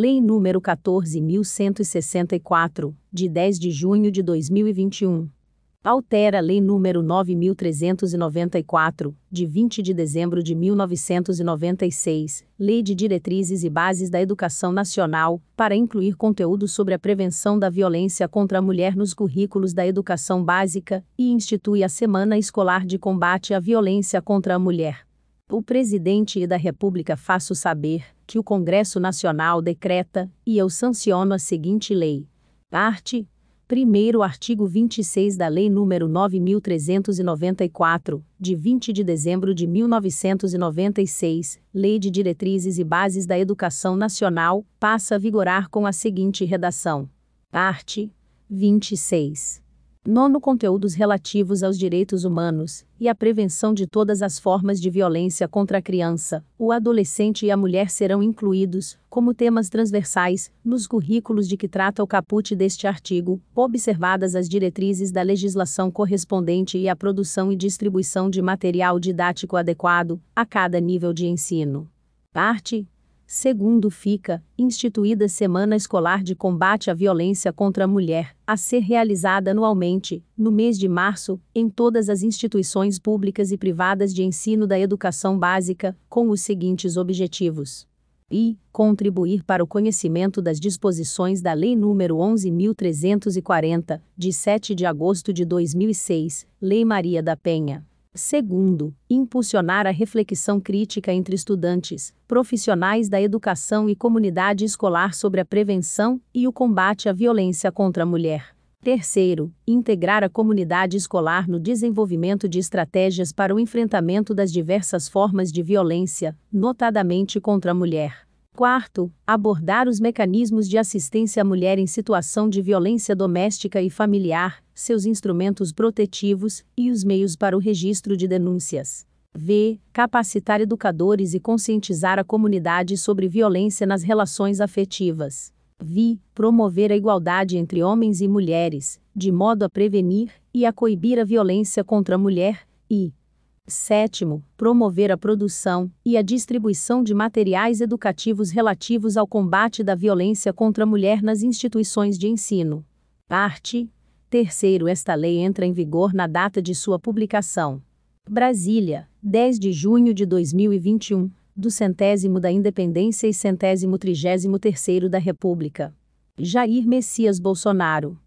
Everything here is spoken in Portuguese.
Lei nº 14.164, de 10 de junho de 2021. Altera a Lei nº 9.394, de 20 de dezembro de 1996, Lei de Diretrizes e Bases da Educação Nacional, para incluir conteúdo sobre a prevenção da violência contra a mulher nos currículos da educação básica, e institui a Semana Escolar de Combate à Violência contra a Mulher. O Presidente da República faço saber que o Congresso Nacional decreta, e eu sanciono a seguinte lei. Parte Primeiro artigo 26 da Lei nº 9394, de 20 de dezembro de 1996, Lei de Diretrizes e Bases da Educação Nacional, passa a vigorar com a seguinte redação: Art. 26. Nono conteúdos relativos aos direitos humanos e à prevenção de todas as formas de violência contra a criança, o adolescente e a mulher serão incluídos, como temas transversais, nos currículos de que trata o caput deste artigo, observadas as diretrizes da legislação correspondente e a produção e distribuição de material didático adequado a cada nível de ensino. Parte Segundo fica, instituída Semana Escolar de Combate à Violência contra a Mulher, a ser realizada anualmente, no mês de março, em todas as instituições públicas e privadas de ensino da educação básica, com os seguintes objetivos. I. Contribuir para o conhecimento das disposições da Lei nº 11.340, de 7 de agosto de 2006, Lei Maria da Penha Segundo, impulsionar a reflexão crítica entre estudantes, profissionais da educação e comunidade escolar sobre a prevenção e o combate à violência contra a mulher. Terceiro, integrar a comunidade escolar no desenvolvimento de estratégias para o enfrentamento das diversas formas de violência, notadamente contra a mulher. Quarto, abordar os mecanismos de assistência à mulher em situação de violência doméstica e familiar, seus instrumentos protetivos e os meios para o registro de denúncias. V. Capacitar educadores e conscientizar a comunidade sobre violência nas relações afetivas. Vi. Promover a igualdade entre homens e mulheres, de modo a prevenir e a coibir a violência contra a mulher. E Sétimo, promover a produção e a distribuição de materiais educativos relativos ao combate da violência contra a mulher nas instituições de ensino. Parte. Terceiro, esta lei entra em vigor na data de sua publicação. Brasília, 10 de junho de 2021, do centésimo da Independência e centésimo trigésimo terceiro da República. Jair Messias Bolsonaro.